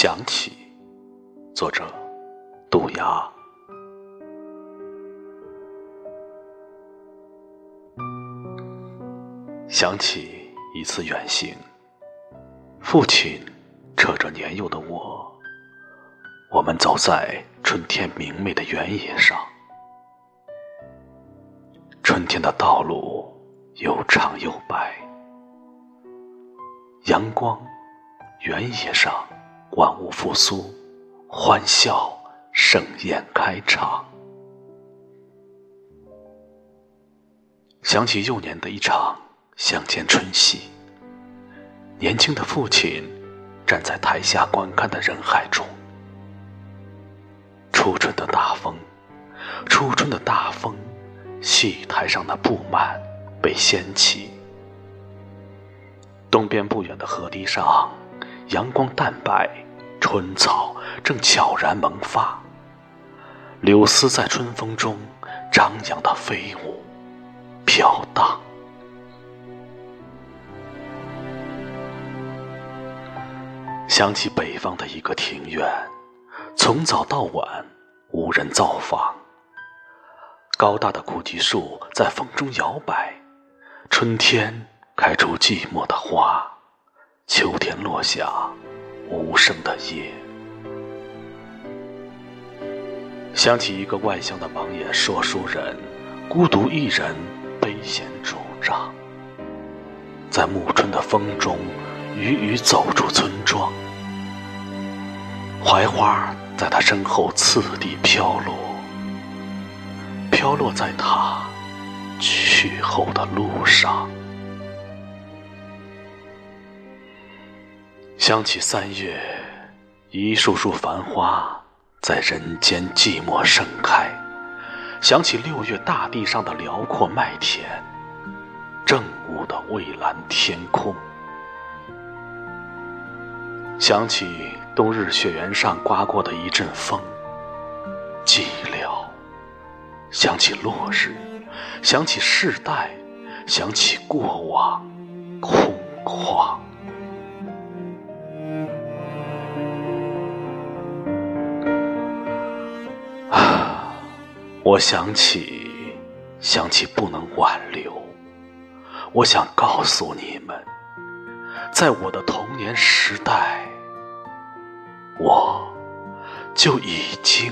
想起，作者杜鸦。想起一次远行，父亲扯着年幼的我，我们走在春天明媚的原野上。春天的道路又长又白，阳光，原野上。万物复苏，欢笑盛宴开场。想起幼年的一场乡间春戏，年轻的父亲站在台下观看的人海中。初春的大风，初春的大风，戏台上的布幔被掀起。东边不远的河堤上，阳光淡白。春草正悄然萌发，柳丝在春风中张扬的飞舞、飘荡。想起北方的一个庭院，从早到晚无人造访。高大的古棘树在风中摇摆，春天开出寂寞的花，秋天落下。无声的夜，想起一个外乡的盲眼说书人，孤独一人背险拄杖，在暮春的风中，雨雨走出村庄，槐花在他身后次第飘落，飘落在他去后的路上。想起三月，一束束繁花在人间寂寞盛开；想起六月大地上的辽阔麦田，正午的蔚蓝天空；想起冬日雪原上刮过的一阵风，寂寥；想起落日，想起世代，想起过往，空旷。我想起，想起不能挽留。我想告诉你们，在我的童年时代，我就已经。